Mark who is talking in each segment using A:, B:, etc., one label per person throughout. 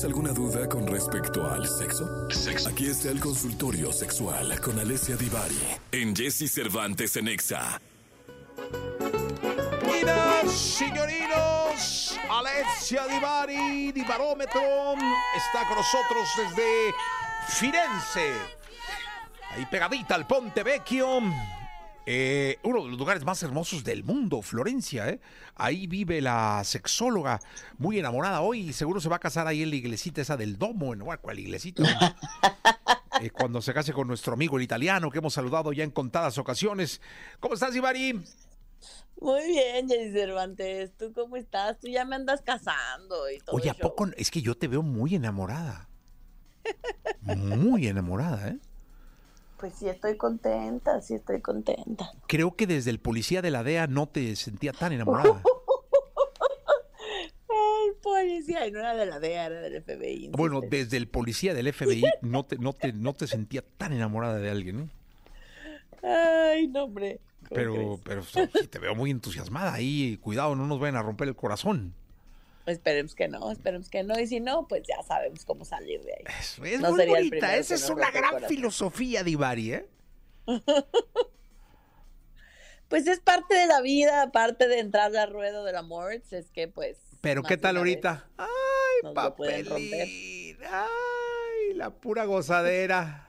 A: ¿Tienes alguna duda con respecto al sexo? Aquí está el consultorio sexual con Alessia Divari en Jesse Cervantes en Exa.
B: Señorinos, Alessia Divari, Divarómetro, está con nosotros desde Firenze. Ahí pegadita al Ponte Vecchio. Eh, uno de los lugares más hermosos del mundo, Florencia, ¿eh? Ahí vive la sexóloga, muy enamorada hoy, seguro se va a casar ahí en la iglesita esa del Domo, en ¿cuál iglesita? Eh, cuando se case con nuestro amigo el italiano, que hemos saludado ya en contadas ocasiones. ¿Cómo estás, Ivari?
C: Muy bien, Jenny Cervantes. ¿Tú cómo estás? Tú ya me andas casando y todo
B: Oye, ¿a poco? Es que yo te veo muy enamorada. Muy enamorada, ¿eh?
C: Pues sí, estoy contenta, sí estoy contenta.
B: Creo que desde el policía de la DEA no te sentía tan enamorada.
C: Ay, policía, y no era de la DEA, era del FBI.
B: Bueno, desde el policía del FBI no te, no te, no te sentía tan enamorada de alguien, ¿eh?
C: Ay, no, hombre. ¿Cómo
B: Pero,
C: crees?
B: pero sí, te veo muy entusiasmada ahí. Cuidado, no nos vayan a romper el corazón.
C: Esperemos que no, esperemos que no. Y si no, pues ya sabemos cómo salir de ahí.
B: Eso es
C: No
B: muy bonita. Esa es una gran filosofía de ¿eh?
C: Pues es parte de la vida, parte de entrar al ruedo del amor. Es que, pues.
B: Pero ¿qué tal ahorita? Ay, papelín. Ay, la pura gozadera.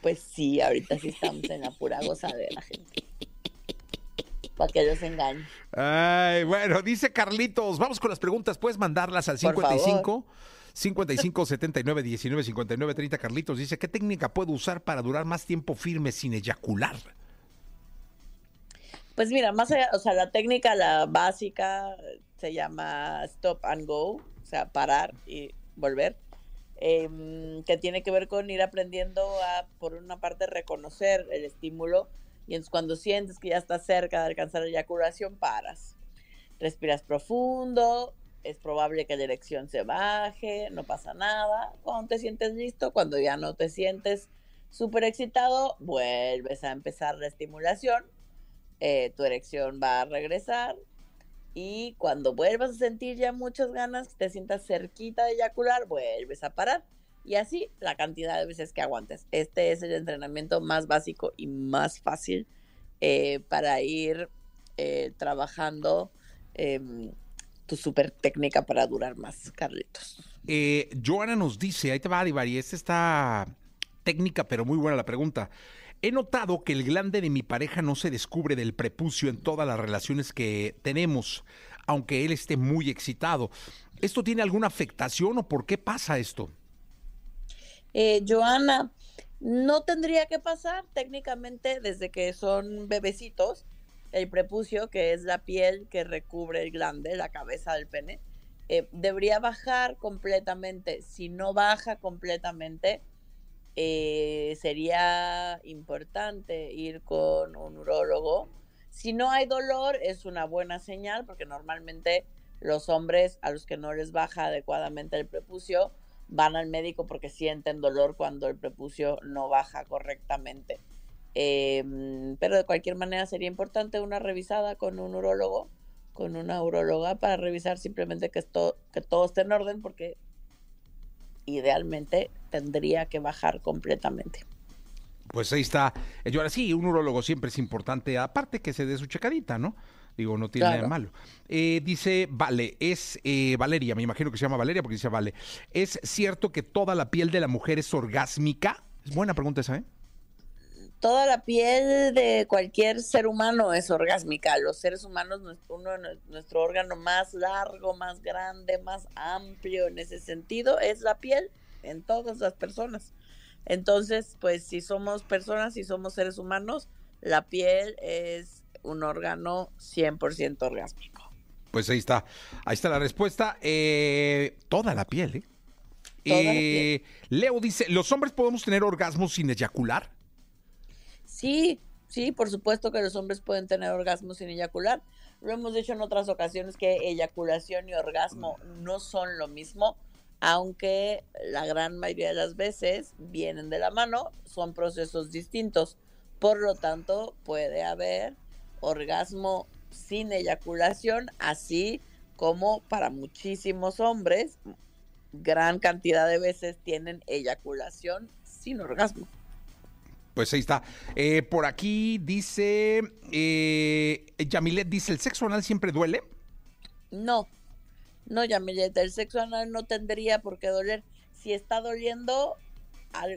C: Pues sí, ahorita sí estamos en la pura gozadera, gente. Para que los engañen.
B: Ay, bueno, dice Carlitos, vamos con las preguntas, puedes mandarlas al
C: Por
B: 55 55 79 19 59 30 Carlitos dice, ¿qué técnica puedo usar para durar más tiempo firme sin eyacular?
C: Pues mira, más allá, o sea, la técnica, la básica, se llama stop and go, o sea, parar y volver, em, que tiene que ver con ir aprendiendo a, por una parte, reconocer el estímulo y entonces cuando sientes que ya estás cerca de alcanzar la eyaculación, paras. Respiras profundo, es probable que la erección se baje, no pasa nada. Cuando te sientes listo, cuando ya no te sientes súper excitado, vuelves a empezar la estimulación eh, tu erección va a regresar y cuando vuelvas a sentir ya muchas ganas, te sientas cerquita de eyacular, vuelves a parar y así la cantidad de veces que aguantes. Este es el entrenamiento más básico y más fácil eh, para ir eh, trabajando em, tu super técnica para durar más, Carlitos.
B: Eh, Joana nos dice, ahí te va, Divari, esta está técnica, pero muy buena la pregunta. He notado que el glande de mi pareja no se descubre del prepucio en todas las relaciones que tenemos, aunque él esté muy excitado. ¿Esto tiene alguna afectación o por qué pasa esto?
C: Eh, Joana, no tendría que pasar técnicamente desde que son bebecitos. El prepucio, que es la piel que recubre el glande, la cabeza del pene, eh, debería bajar completamente. Si no baja completamente, eh, sería importante ir con un urólogo. Si no hay dolor, es una buena señal porque normalmente los hombres a los que no les baja adecuadamente el prepucio van al médico porque sienten dolor cuando el prepucio no baja correctamente. Eh, pero de cualquier manera sería importante una revisada con un urólogo, con una uróloga para revisar simplemente que, esto, que todo esté en orden porque idealmente tendría que bajar completamente.
B: Pues ahí está. Yo ahora sí, un urólogo siempre es importante, aparte que se dé su checadita, ¿no? Digo, no tiene nada de malo. Eh, dice, vale, es eh, Valeria, me imagino que se llama Valeria porque dice vale. ¿Es cierto que toda la piel de la mujer es orgásmica? Es buena pregunta esa, ¿eh?
C: Toda la piel de cualquier ser humano es orgásmica. Los seres humanos, uno, nuestro órgano más largo, más grande, más amplio en ese sentido es la piel en todas las personas. Entonces, pues si somos personas, si somos seres humanos, la piel es un órgano 100% orgásmico.
B: Pues ahí está. Ahí está la respuesta. Eh, toda la piel, ¿eh?
C: Toda la
B: Eh, Leo dice, ¿los hombres podemos tener orgasmos sin eyacular?
C: Sí, sí, por supuesto que los hombres pueden tener orgasmos sin eyacular. Lo hemos dicho en otras ocasiones que eyaculación y orgasmo no son lo mismo, aunque la gran mayoría de las veces vienen de la mano, son procesos distintos. Por lo tanto, puede haber orgasmo sin eyaculación, así como para muchísimos hombres gran cantidad de veces tienen eyaculación sin orgasmo.
B: Pues ahí está. Eh, por aquí dice, eh, Yamilet dice, ¿el sexo anal siempre duele?
C: No, no, Yamilet, el sexo anal no tendría por qué doler. Si está doliendo,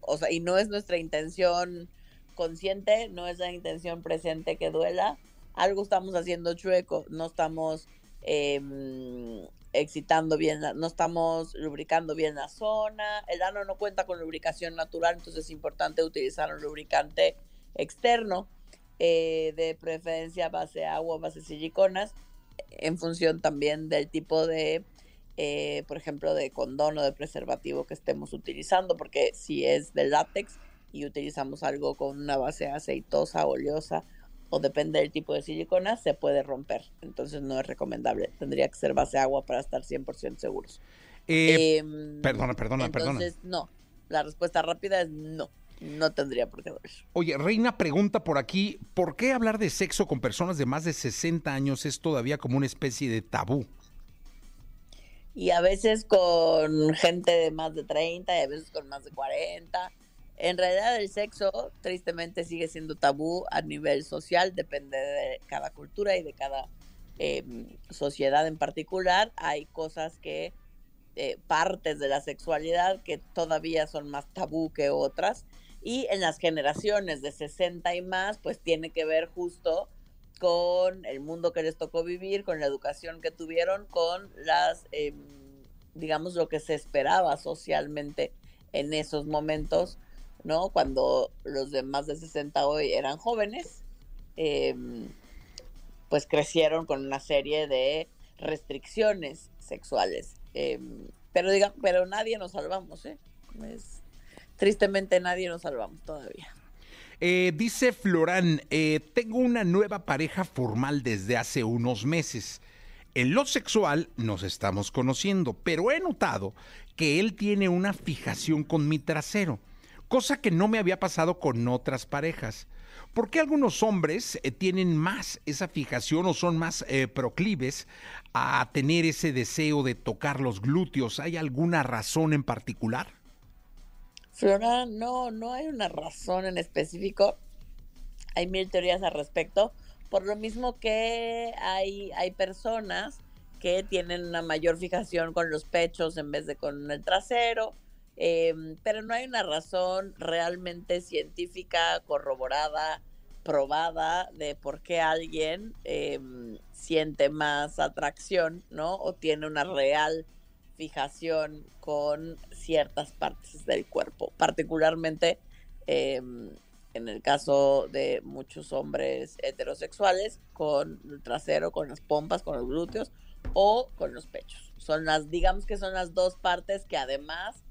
C: o sea, y no es nuestra intención consciente, no es la intención presente que duela, algo estamos haciendo chueco, no estamos em, excitando bien, no estamos lubricando bien la zona, el ano no cuenta con lubricación natural, entonces es importante utilizar un lubricante externo, eh, de preferencia base agua, base siliconas, en función también del tipo de, eh, por ejemplo, de condón o de preservativo que estemos utilizando, porque si es de látex y utilizamos algo con una base aceitosa, oleosa, o depende del tipo de silicona, se puede romper. Entonces no es recomendable. Tendría que ser base agua para estar 100% seguros.
B: Eh, em, perdona, perdona,
C: entonces, no. La respuesta rápida es no. No tendría por qué doler.
B: Oye, Reina pregunta por aquí, ¿por qué hablar de sexo con personas de más de 60 años es todavía como una especie de tabú?
C: Y a veces con gente de más de 30 y a veces con más de 40 en realidad el sexo tristemente sigue siendo tabú a nivel social, depende de cada cultura y de cada em, sociedad en particular. Hay cosas que, eh, partes de la sexualidad que todavía son más tabú que otras. Y en las generaciones de 60 y más, pues tiene que ver justo con el mundo que les tocó vivir, con la educación que tuvieron, con las, em, digamos, lo que se esperaba socialmente en esos momentos ¿no? Cuando los de más de 60 hoy eran jóvenes, em, pues crecieron con una serie de restricciones sexuales. Em, pero diga, pero nadie nos salvamos, ¿eh? tristemente nadie nos salvamos todavía.
B: Eh, dice Florán, eh, tengo una nueva pareja formal desde hace unos meses. En lo sexual nos estamos conociendo, pero he notado que él tiene una fijación con mi trasero cosa que no me había pasado con otras parejas. ¿Por qué algunos hombres eh, tienen más esa fijación o son más eh, proclives a tener ese deseo de tocar los glúteos? ¿Hay alguna razón en particular?
C: Flora, no, no hay una razón en específico. Hay mil teorías al respecto. Por lo mismo que hay, hay personas que tienen una mayor fijación con los pechos en vez de con el trasero Em, pero no hay una razón realmente científica, corroborada, probada de por qué alguien em, siente más atracción, ¿no? O tiene una real fijación con ciertas partes del cuerpo, particularmente em, en el caso de muchos hombres heterosexuales, con el trasero, con las pompas, con los glúteos o con los pechos. Son las, digamos que son las dos partes que además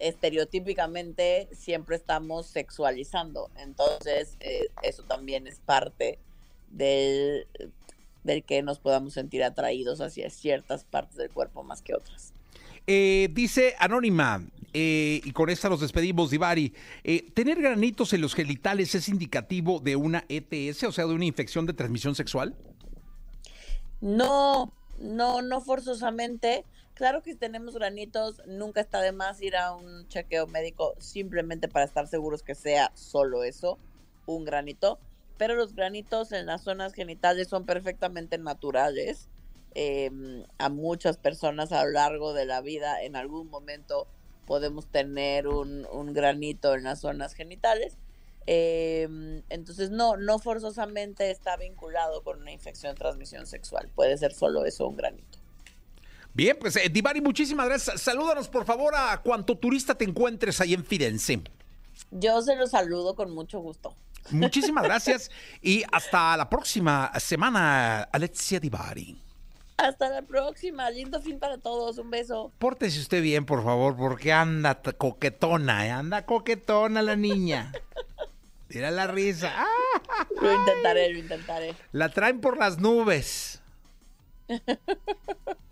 C: estereotípicamente siempre estamos sexualizando. Entonces, eh, eso también es parte del, del que nos podamos sentir atraídos hacia ciertas partes del cuerpo más que otras.
B: Eh, dice Anónima, eh, y con esta nos despedimos, Divari, ¿tener granitos en los genitales es indicativo de una ETS, o sea, de una infección de transmisión sexual?
C: No, no, no forzosamente. Claro que si tenemos granitos, nunca está de más ir a un chequeo médico simplemente para estar seguros que sea solo eso, un granito. Pero los granitos en las zonas genitales son perfectamente naturales. Em, a muchas personas a lo largo de la vida, en algún momento podemos tener un, granito en las zonas genitales. Em, entonces, no, no forzosamente está vinculado con una infección de transmisión sexual. Puede ser solo eso, un granito.
B: Bien, pues eh, Divari, muchísimas gracias. Salúdanos por favor a cuanto turista te encuentres ahí en Firenze.
C: Yo se los saludo con mucho gusto.
B: Muchísimas gracias y hasta la próxima semana, Alexia Divari.
C: Hasta la próxima, lindo fin para todos, un beso.
B: Pórtese usted bien, por favor, porque anda coquetona, ¿eh? anda coquetona la niña. Mira la risa.
C: Lo intentaré, lo intentaré.
B: La traen por las nubes.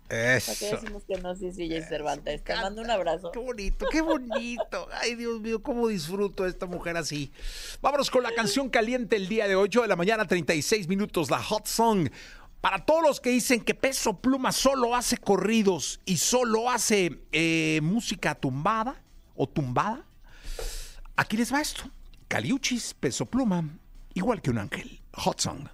C: Eso. ¿Para qué decimos que no? Sí, sí, Cervantes. Te mando un abrazo.
B: Qué bonito, qué bonito. Ay, Dios mío, cómo disfruto a esta mujer así. Vámonos con la canción caliente el día de 8 de la mañana, 36 minutos, la Hot Song. Para todos los que dicen que Peso Pluma solo hace corridos y solo hace eh, música tumbada o tumbada, aquí les va esto. Caliuchis, Peso Pluma, igual que un ángel. Hot Song.